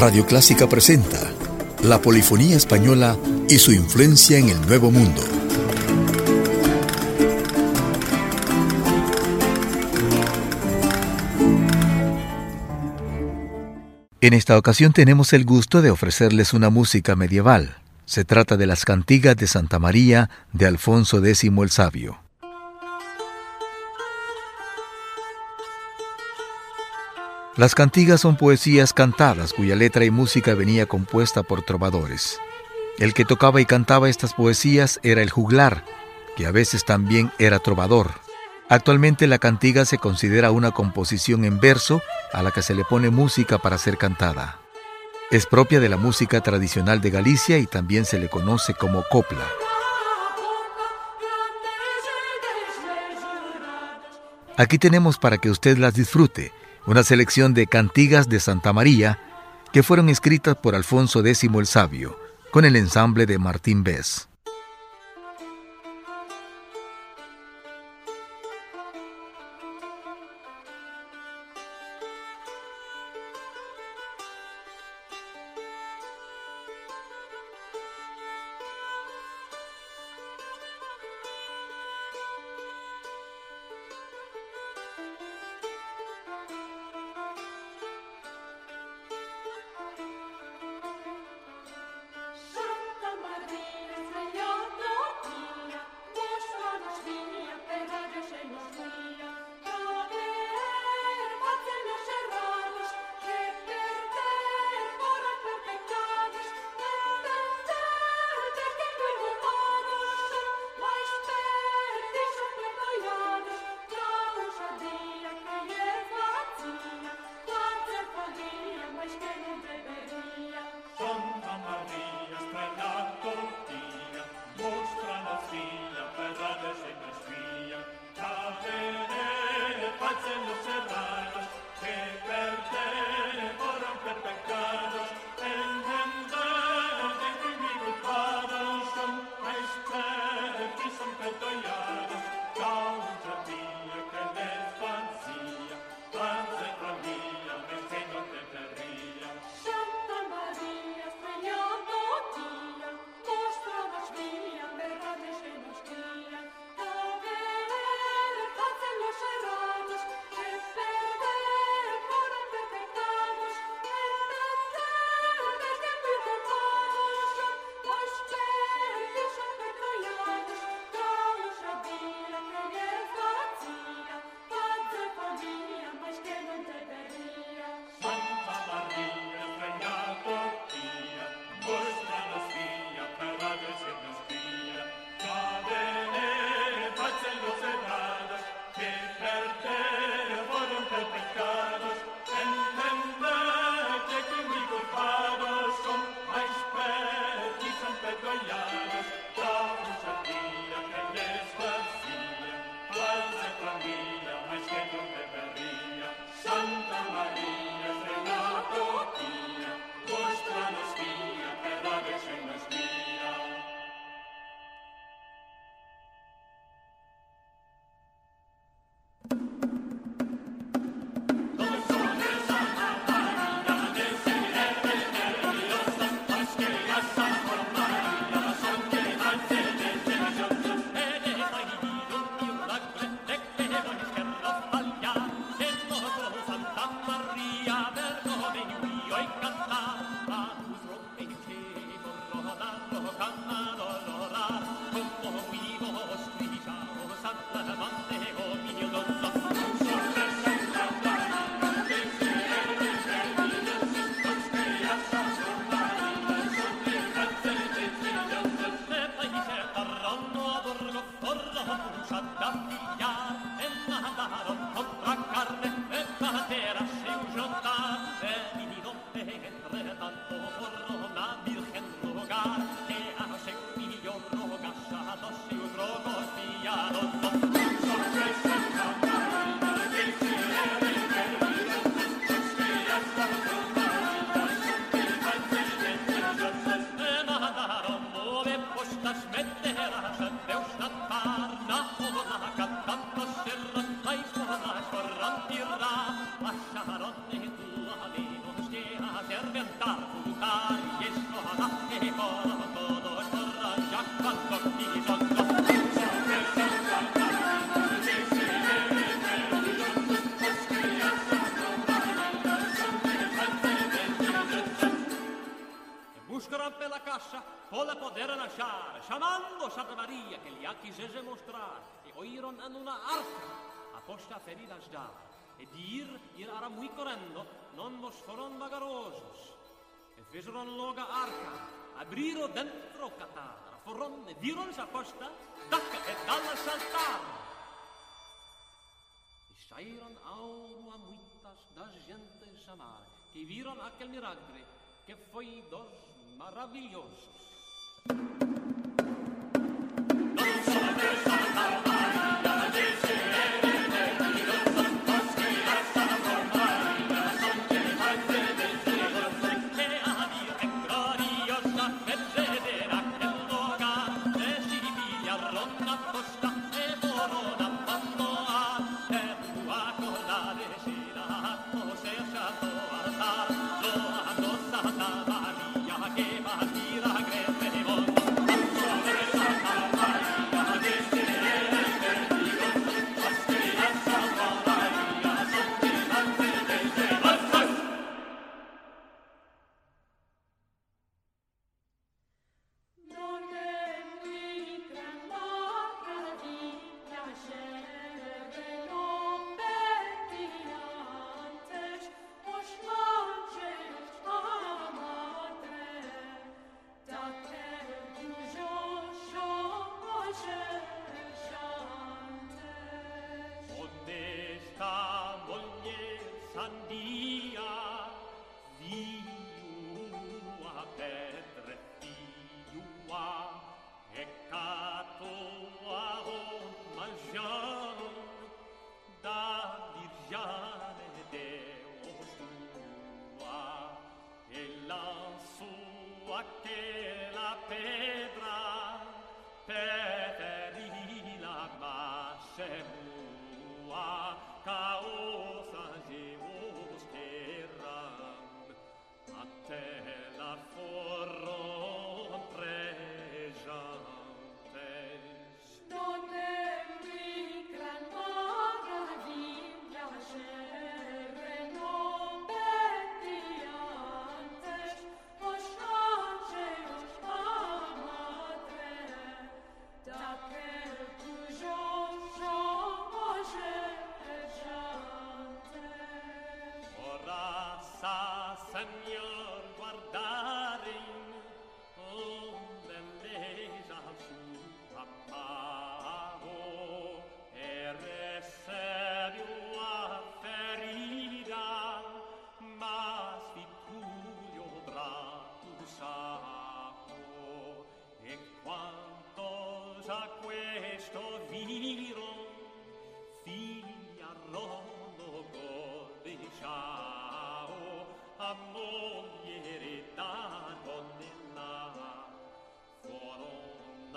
Radio Clásica presenta la polifonía española y su influencia en el Nuevo Mundo. En esta ocasión tenemos el gusto de ofrecerles una música medieval. Se trata de las cantigas de Santa María de Alfonso X el Sabio. Las cantigas son poesías cantadas cuya letra y música venía compuesta por trovadores. El que tocaba y cantaba estas poesías era el juglar, que a veces también era trovador. Actualmente la cantiga se considera una composición en verso a la que se le pone música para ser cantada. Es propia de la música tradicional de Galicia y también se le conoce como copla. Aquí tenemos para que usted las disfrute una selección de cantigas de Santa María que fueron escritas por Alfonso X el Sabio, con el ensamble de Martín Bess. Cats in the venido yo encantar. viram a costa? Dacă pedala saltar! E saíram auro a muitas da gente chamar, que viram aquele milagre, que foi dos maravilhosos.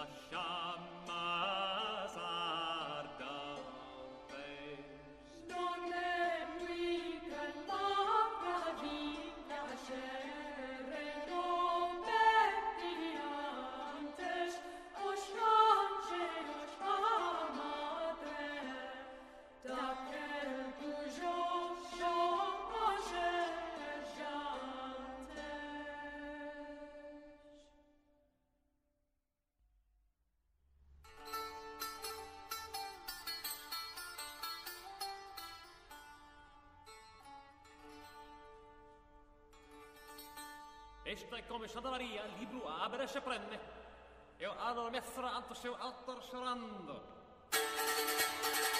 lasciare Esta è come Sadalaria, libru abere se prende. Eu ador mefra anto seu altar serando.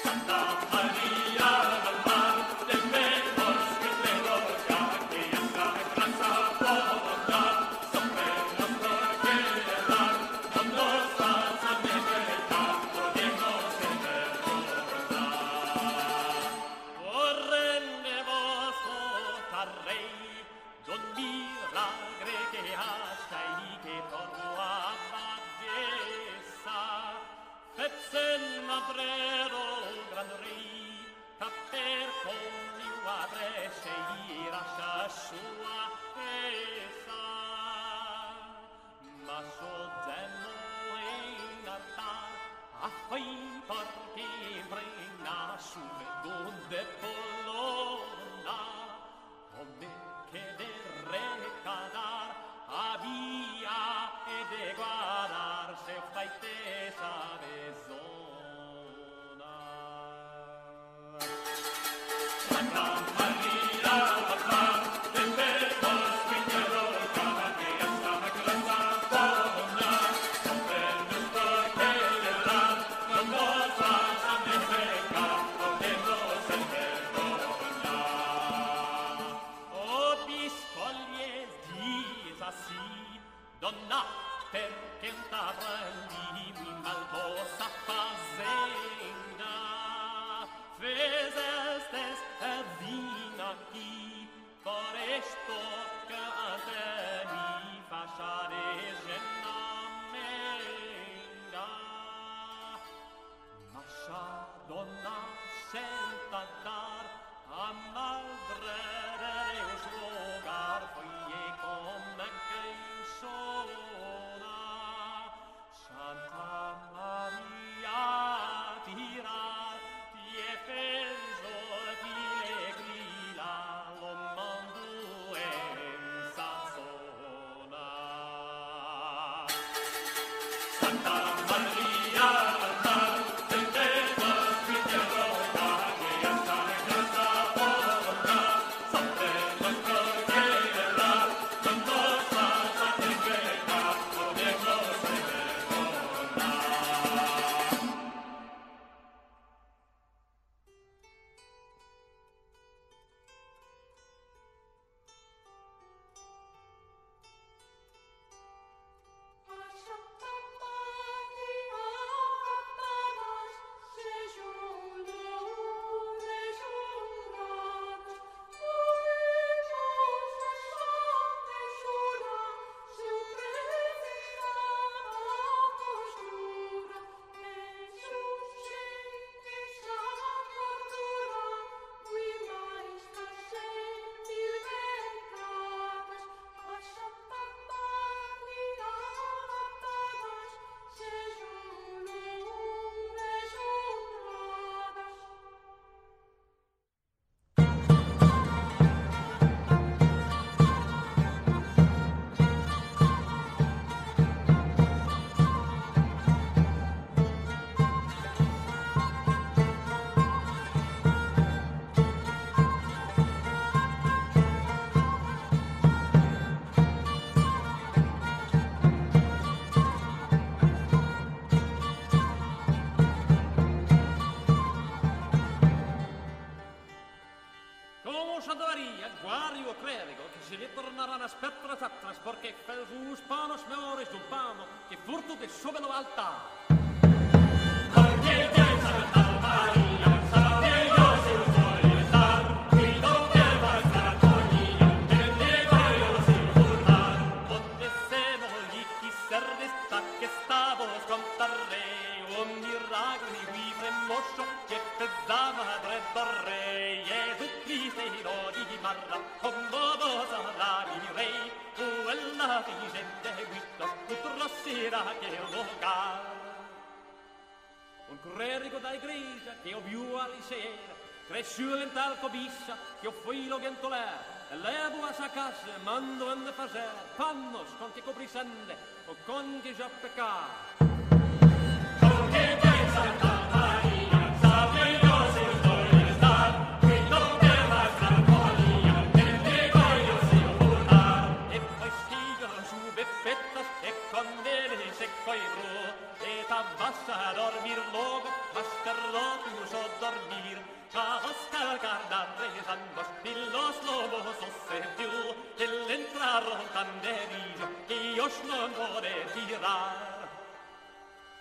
Santa Maria, Anna, Anna. 산다 šadavarija, guario clerico, che si ritornerà la spettra tatras, per felsus panos meoris d'un pano, che furto che sopra altare. Perché te saltare? e grigia che ho più a in tal alcobissa che ho filo e levo a sa casa, mando a faser, pannos con che coprisende, o con che già peccare. Oslo amore girar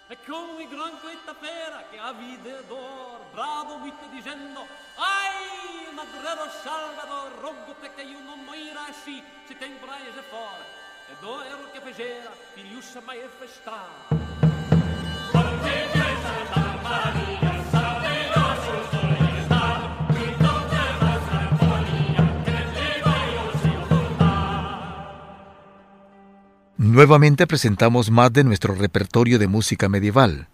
E come gran questa pera che a vide d'or Bravo guitta dicendo Ai madrero salvador Rogo te che io non moira asci Se te imbraese fora. E do ero che fecera Figliussa mai e festare Quante chiesa la Maria Nuevamente presentamos más de nuestro repertorio de música medieval.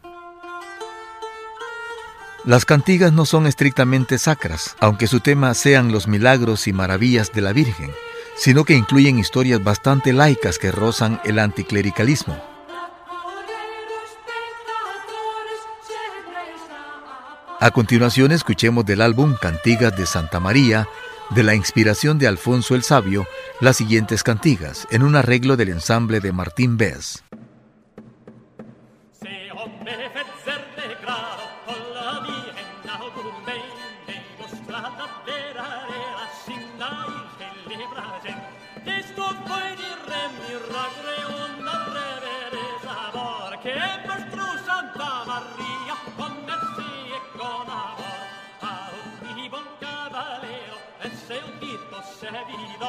Las cantigas no son estrictamente sacras, aunque su tema sean los milagros y maravillas de la Virgen, sino que incluyen historias bastante laicas que rozan el anticlericalismo. A continuación escuchemos del álbum Cantigas de Santa María, de la inspiración de Alfonso el Sabio, las siguientes cantigas, en un arreglo del ensamble de Martín Bess. se un dito se vido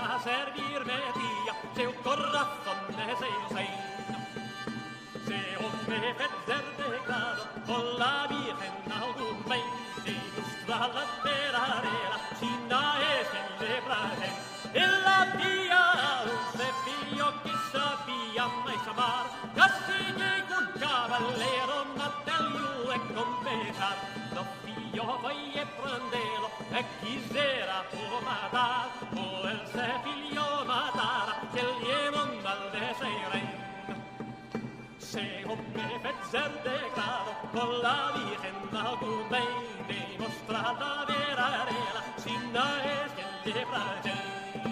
a servirme tía, se un corazón se se un defender con la Virgen algún reino, illustra la perarela, sin na es el lebraré, la vía un cepillo que sabía más amar, casi llegó un caballero natalio e com'era, lo figlio e prendelo. e chi sera può matar, o el se figlio matar, che lievon dal deseirei. Se come fezzer de grado, con la virgen da gumei, dimostrata vera rela, sinna es che le pragei.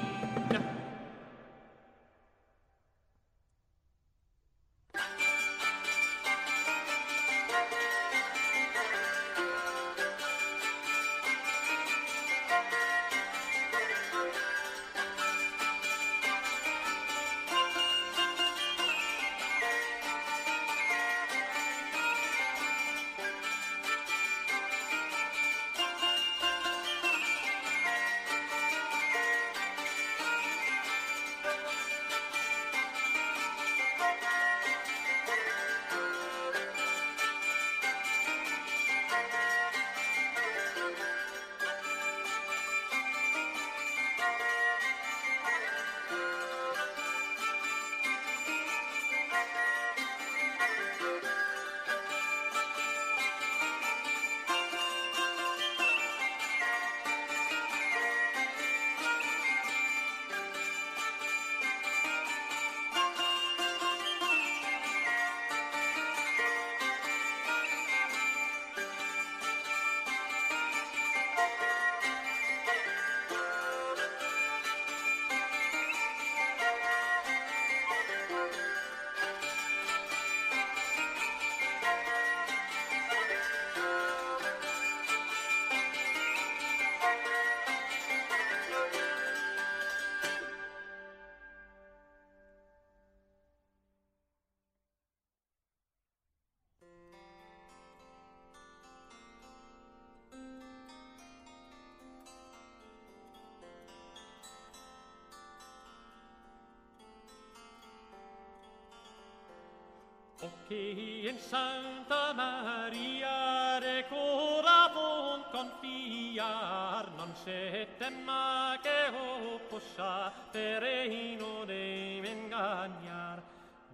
che in Santa Maria recora von confiar. Non se ma che o possa pereino de ingagnar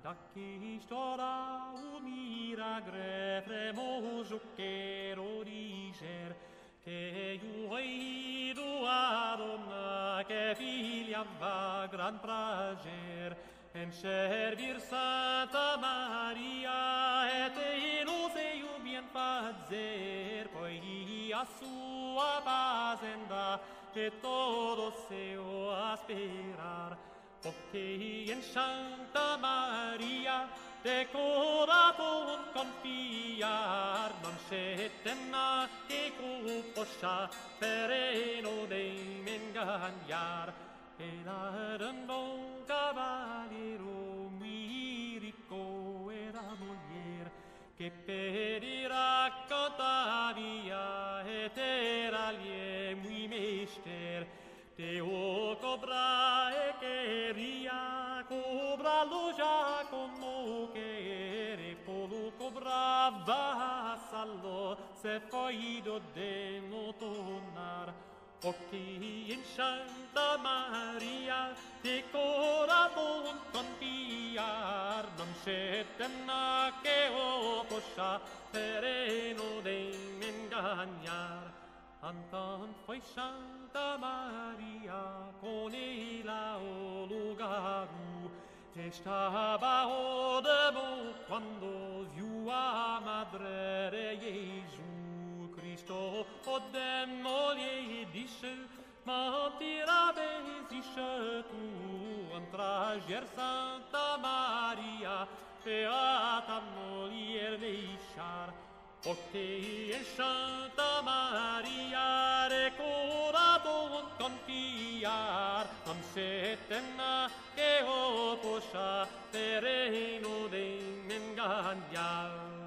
da chi storà un miragre premoso che lo dicer che iuei do adonna che figlia va gran prager em servir Santa Maria, et in eiu bien fazer, poia sua pasenda, et todo seu aspirar. Porque en Santa Maria, te cura con confiar, non scetenna e cuposcia, per eno dei mengagnare e la un cavaliero mi ricco era moglier che per i raccontavia et era lie mi mester te o cobra e che ria cobra lo già con mo che re polo cobra va sallo se foi do de no tornar. In Santa Maria, di corazon confiar, non c'è tenna che o possa pereno de ingagnar. Antan foi Santa Maria con il o lugaru, estava o debo quando viu a madre de Cristo od dem moliei dische, ma tirabe zische tu antra Santa Maria, beata molier veishar, Octe e Santa Maria recorado confiar am setena che oposa terreno de mengandiar.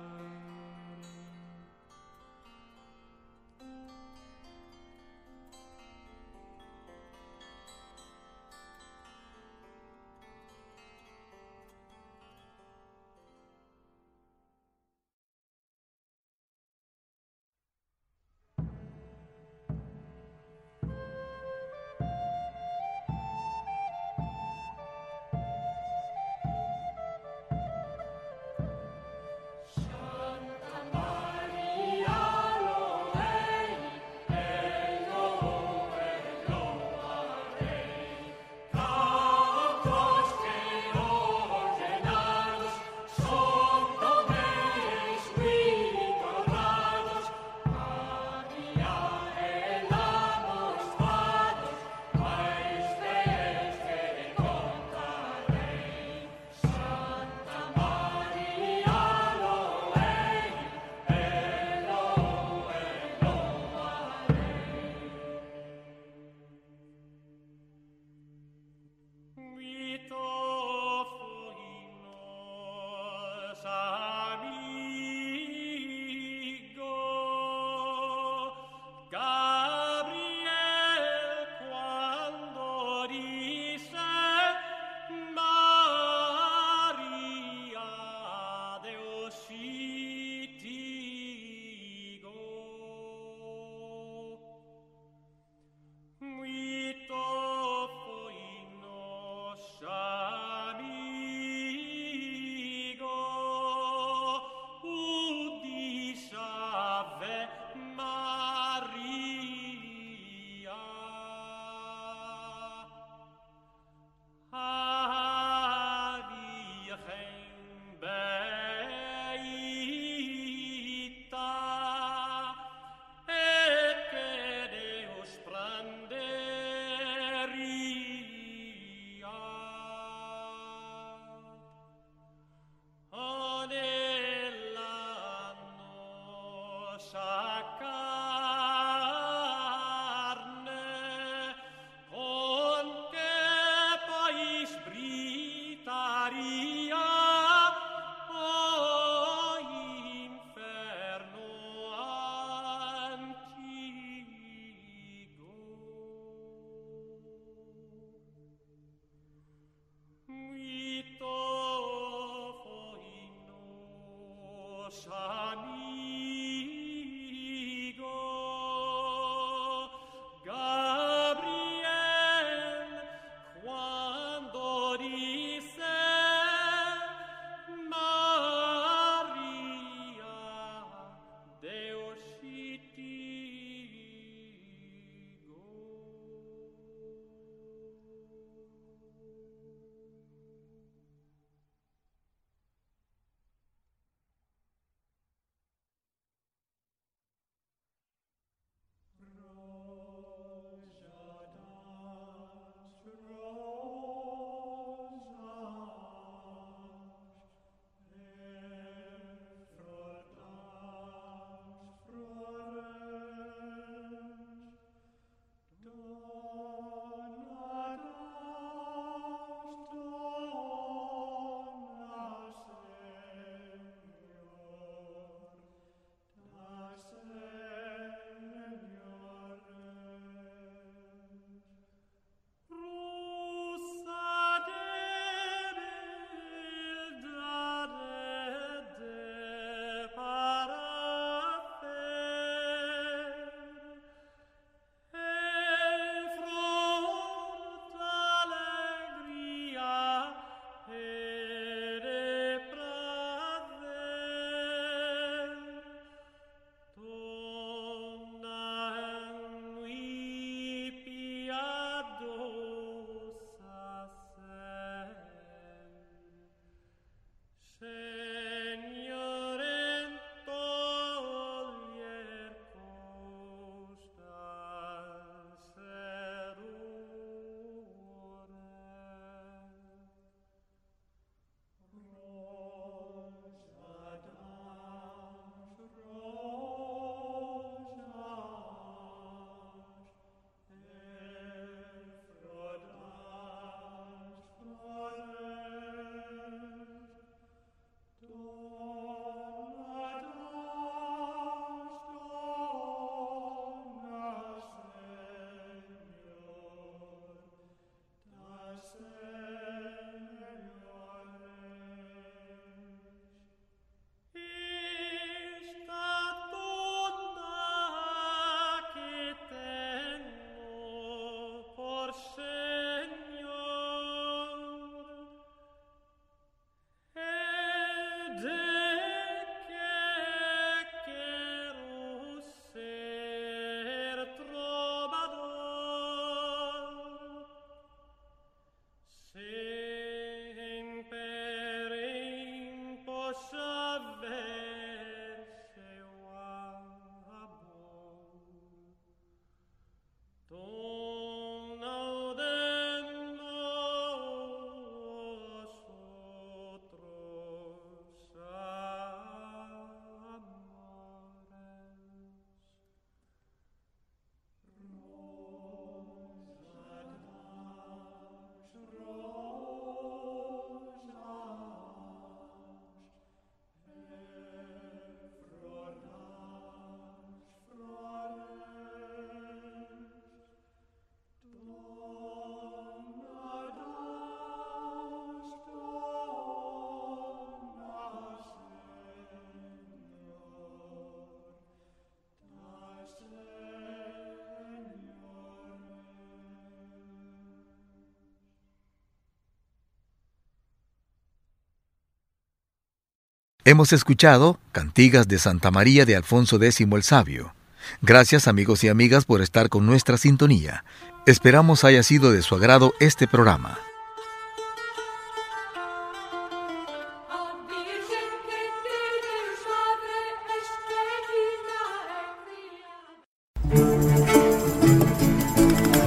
Hemos escuchado Cantigas de Santa María de Alfonso X el Sabio. Gracias amigos y amigas por estar con nuestra sintonía. Esperamos haya sido de su agrado este programa.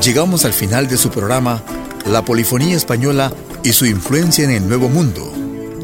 Llegamos al final de su programa La Polifonía Española y su influencia en el Nuevo Mundo,